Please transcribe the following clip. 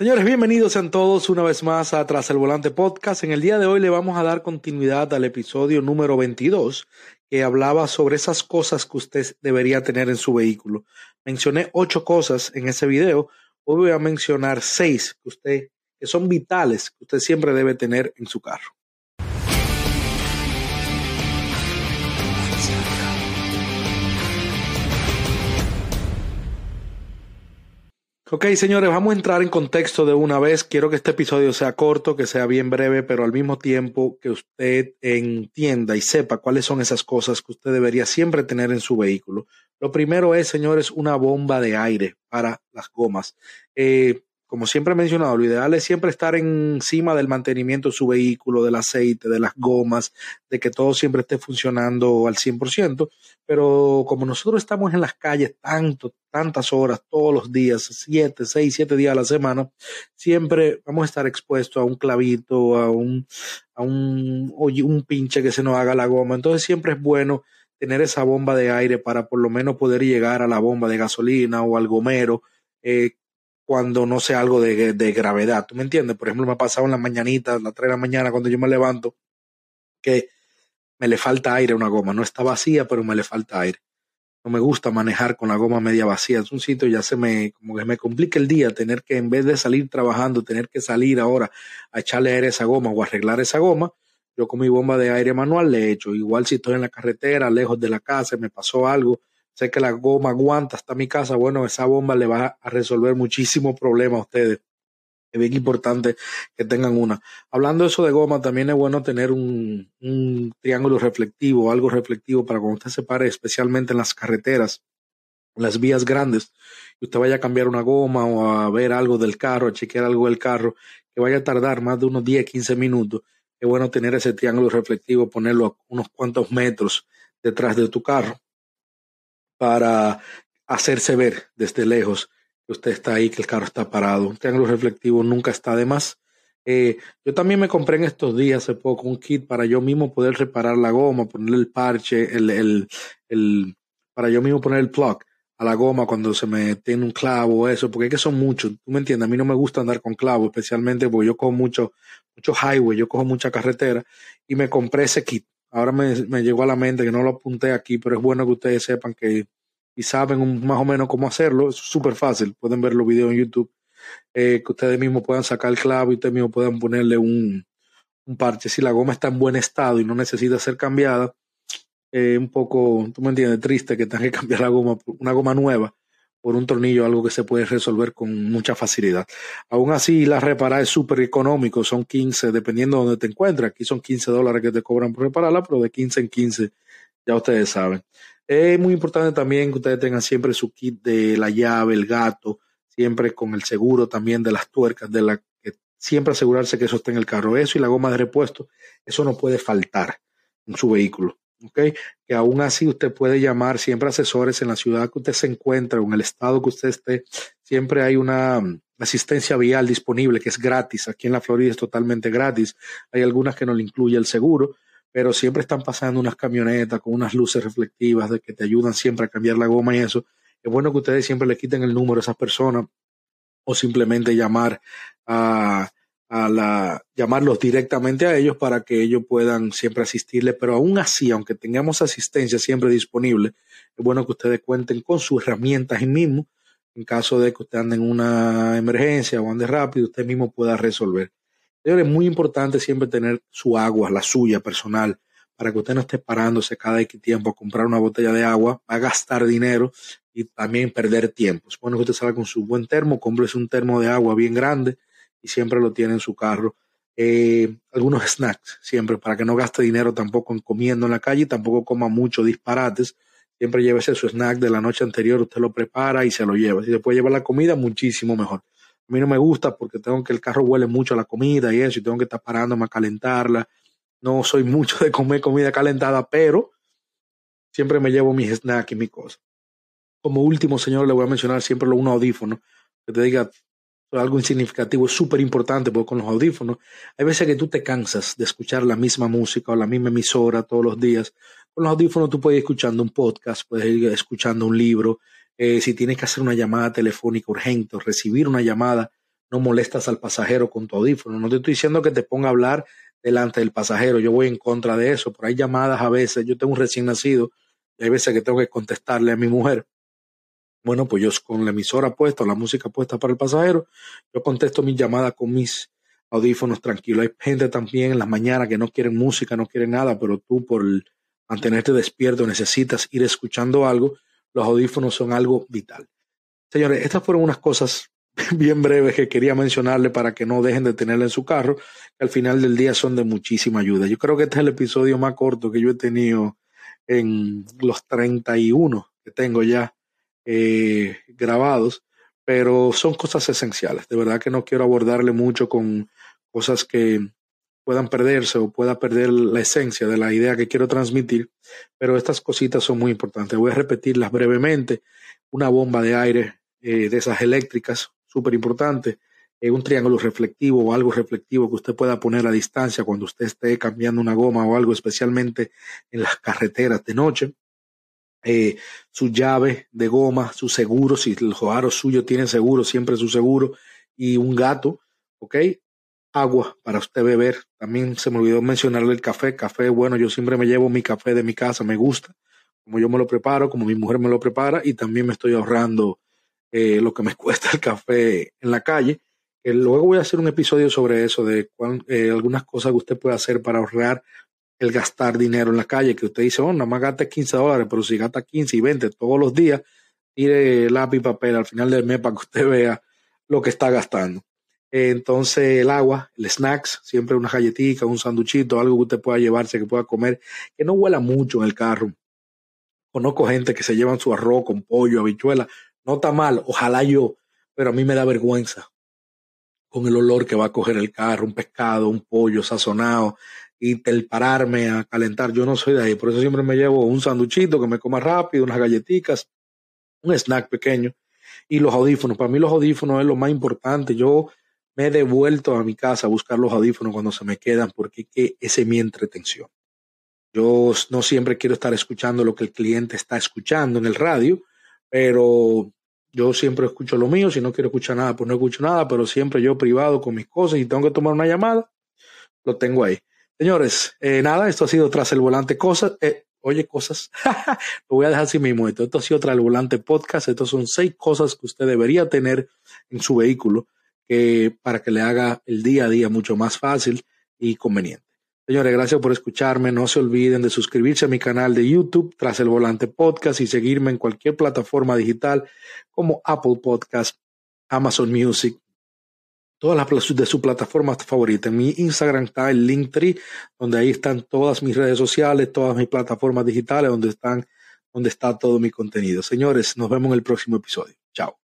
Señores, bienvenidos sean todos una vez más a Tras el Volante Podcast. En el día de hoy le vamos a dar continuidad al episodio número 22 que hablaba sobre esas cosas que usted debería tener en su vehículo. Mencioné ocho cosas en ese video. Hoy voy a mencionar seis que usted, que son vitales, que usted siempre debe tener en su carro. Ok, señores, vamos a entrar en contexto de una vez. Quiero que este episodio sea corto, que sea bien breve, pero al mismo tiempo que usted entienda y sepa cuáles son esas cosas que usted debería siempre tener en su vehículo. Lo primero es, señores, una bomba de aire para las gomas. Eh, como siempre he mencionado, lo ideal es siempre estar encima del mantenimiento de su vehículo, del aceite, de las gomas, de que todo siempre esté funcionando al 100%, pero como nosotros estamos en las calles tanto, tantas horas, todos los días, siete, seis, siete días a la semana, siempre vamos a estar expuestos a un clavito, a un, a un, un pinche que se nos haga la goma. Entonces siempre es bueno tener esa bomba de aire para por lo menos poder llegar a la bomba de gasolina o al gomero, eh, cuando no sea algo de, de, gravedad. ¿Tú me entiendes? Por ejemplo, me ha pasado en la mañanita, a las 3 de la mañana, cuando yo me levanto, que me le falta aire a una goma. No está vacía, pero me le falta aire. No me gusta manejar con la goma media vacía. Es un sitio ya se me, como que me complica el día tener que, en vez de salir trabajando, tener que salir ahora a echarle aire a esa goma o arreglar esa goma. Yo con mi bomba de aire manual le echo. Igual si estoy en la carretera, lejos de la casa, me pasó algo, sé que la goma aguanta hasta mi casa, bueno, esa bomba le va a resolver muchísimos problemas a ustedes. Es bien importante que tengan una. Hablando de eso de goma, también es bueno tener un, un triángulo reflectivo, algo reflectivo para cuando usted se pare, especialmente en las carreteras, las vías grandes, y usted vaya a cambiar una goma o a ver algo del carro, a chequear algo del carro, que vaya a tardar más de unos 10, 15 minutos. Es bueno tener ese triángulo reflectivo, ponerlo a unos cuantos metros detrás de tu carro para hacerse ver desde lejos que usted está ahí, que el carro está parado. Un triángulo reflectivo nunca está de más. Eh, yo también me compré en estos días hace poco un kit para yo mismo poder reparar la goma, ponerle el parche, el, el, el, para yo mismo poner el plug a la goma cuando se me tiene un clavo o eso, porque es que son muchos, tú me entiendes, a mí no me gusta andar con clavos, especialmente porque yo cojo mucho, mucho highway, yo cojo mucha carretera y me compré ese kit ahora me, me, llegó a la mente que no lo apunté aquí, pero es bueno que ustedes sepan que y saben un, más o menos cómo hacerlo. Es súper fácil. Pueden ver los videos en YouTube. Eh, que ustedes mismos puedan sacar el clavo y ustedes mismos puedan ponerle un, un parche. Si la goma está en buen estado y no necesita ser cambiada, un poco, tú me entiendes, triste que tengan que cambiar la goma, una goma nueva por un tornillo, algo que se puede resolver con mucha facilidad. Aún así, la reparar es súper económico, son 15, dependiendo de donde te encuentres. Aquí son 15 dólares que te cobran por repararla, pero de 15 en 15, ya ustedes saben. Es muy importante también que ustedes tengan siempre su kit de la llave, el gato, siempre con el seguro también de las tuercas, de la que siempre asegurarse que eso esté en el carro. Eso y la goma de repuesto, eso no puede faltar en su vehículo. ¿Ok? Que aún así usted puede llamar siempre asesores en la ciudad que usted se encuentre o en el estado que usted esté. Siempre hay una mm, asistencia vial disponible que es gratis. Aquí en la Florida es totalmente gratis. Hay algunas que no le incluye el seguro, pero siempre están pasando unas camionetas con unas luces reflectivas de que te ayudan siempre a cambiar la goma y eso. Es bueno que ustedes siempre le quiten el número a esas personas o simplemente llamar a a la, llamarlos directamente a ellos para que ellos puedan siempre asistirle, pero aún así, aunque tengamos asistencia siempre disponible, es bueno que ustedes cuenten con sus herramientas y mismo, en caso de que usted ande en una emergencia o ande rápido, usted mismo pueda resolver. Es muy importante siempre tener su agua, la suya personal, para que usted no esté parándose cada X tiempo a comprar una botella de agua, a gastar dinero y también perder tiempo. Es bueno que usted salga con su buen termo, cómprese un termo de agua bien grande, y siempre lo tiene en su carro. Eh, algunos snacks, siempre, para que no gaste dinero tampoco en comiendo en la calle y tampoco coma mucho disparates. Siempre llévese su snack de la noche anterior, usted lo prepara y se lo lleva. Si se puede llevar la comida, muchísimo mejor. A mí no me gusta porque tengo que el carro huele mucho a la comida y eso, y tengo que estar parándome a calentarla. No soy mucho de comer comida calentada, pero siempre me llevo mis snacks y mis cosas. Como último, señor, le voy a mencionar siempre un audífono que te diga algo insignificativo, es súper importante porque con los audífonos hay veces que tú te cansas de escuchar la misma música o la misma emisora todos los días. Con los audífonos tú puedes ir escuchando un podcast, puedes ir escuchando un libro. Eh, si tienes que hacer una llamada telefónica urgente o recibir una llamada no molestas al pasajero con tu audífono. No te estoy diciendo que te ponga a hablar delante del pasajero, yo voy en contra de eso, pero hay llamadas a veces, yo tengo un recién nacido y hay veces que tengo que contestarle a mi mujer. Bueno, pues yo con la emisora puesta, la música puesta para el pasajero, yo contesto mis llamadas con mis audífonos tranquilos. Hay gente también en las mañanas que no quieren música, no quieren nada, pero tú por mantenerte despierto necesitas ir escuchando algo. Los audífonos son algo vital. Señores, estas fueron unas cosas bien breves que quería mencionarle para que no dejen de tenerla en su carro, que al final del día son de muchísima ayuda. Yo creo que este es el episodio más corto que yo he tenido en los 31 que tengo ya eh, grabados, pero son cosas esenciales. De verdad que no quiero abordarle mucho con cosas que puedan perderse o pueda perder la esencia de la idea que quiero transmitir, pero estas cositas son muy importantes. Voy a repetirlas brevemente. Una bomba de aire eh, de esas eléctricas, súper importante. Eh, un triángulo reflectivo o algo reflectivo que usted pueda poner a distancia cuando usted esté cambiando una goma o algo, especialmente en las carreteras de noche. Eh, su llave de goma, su seguro, si el aro suyo tiene seguro, siempre su seguro, y un gato, ¿ok? Agua para usted beber. También se me olvidó mencionarle el café. Café, bueno, yo siempre me llevo mi café de mi casa, me gusta, como yo me lo preparo, como mi mujer me lo prepara, y también me estoy ahorrando eh, lo que me cuesta el café en la calle. luego voy a hacer un episodio sobre eso, de eh, algunas cosas que usted puede hacer para ahorrar el gastar dinero en la calle, que usted dice, oh, nada más gaste 15 dólares, pero si gasta 15 y 20 todos los días, tire lápiz y papel al final del mes para que usted vea lo que está gastando. Entonces, el agua, el snacks, siempre una galletita, un sanduchito, algo que usted pueda llevarse, que pueda comer, que no huela mucho en el carro. Conozco gente que se llevan su arroz con pollo, habichuela. No está mal, ojalá yo, pero a mí me da vergüenza con el olor que va a coger el carro, un pescado, un pollo sazonado, y el pararme a calentar. Yo no soy de ahí, por eso siempre me llevo un sanduchito que me coma rápido, unas galletitas, un snack pequeño y los audífonos. Para mí los audífonos es lo más importante. Yo me he devuelto a mi casa a buscar los audífonos cuando se me quedan porque ese es mi entretención. Yo no siempre quiero estar escuchando lo que el cliente está escuchando en el radio, pero yo siempre escucho lo mío. Si no quiero escuchar nada, pues no escucho nada, pero siempre yo privado con mis cosas y tengo que tomar una llamada, lo tengo ahí. Señores, eh, nada, esto ha sido Tras el Volante Cosas. Eh, oye, cosas. Lo voy a dejar así mismo. Esto, esto ha sido Tras el Volante Podcast. Estos son seis cosas que usted debería tener en su vehículo que, para que le haga el día a día mucho más fácil y conveniente. Señores, gracias por escucharme. No se olviden de suscribirse a mi canal de YouTube Tras el Volante Podcast y seguirme en cualquier plataforma digital como Apple Podcast, Amazon Music, todas las de su plataforma favorita. En mi Instagram está el Linktree, donde ahí están todas mis redes sociales, todas mis plataformas digitales, donde están, donde está todo mi contenido. Señores, nos vemos en el próximo episodio. Chao.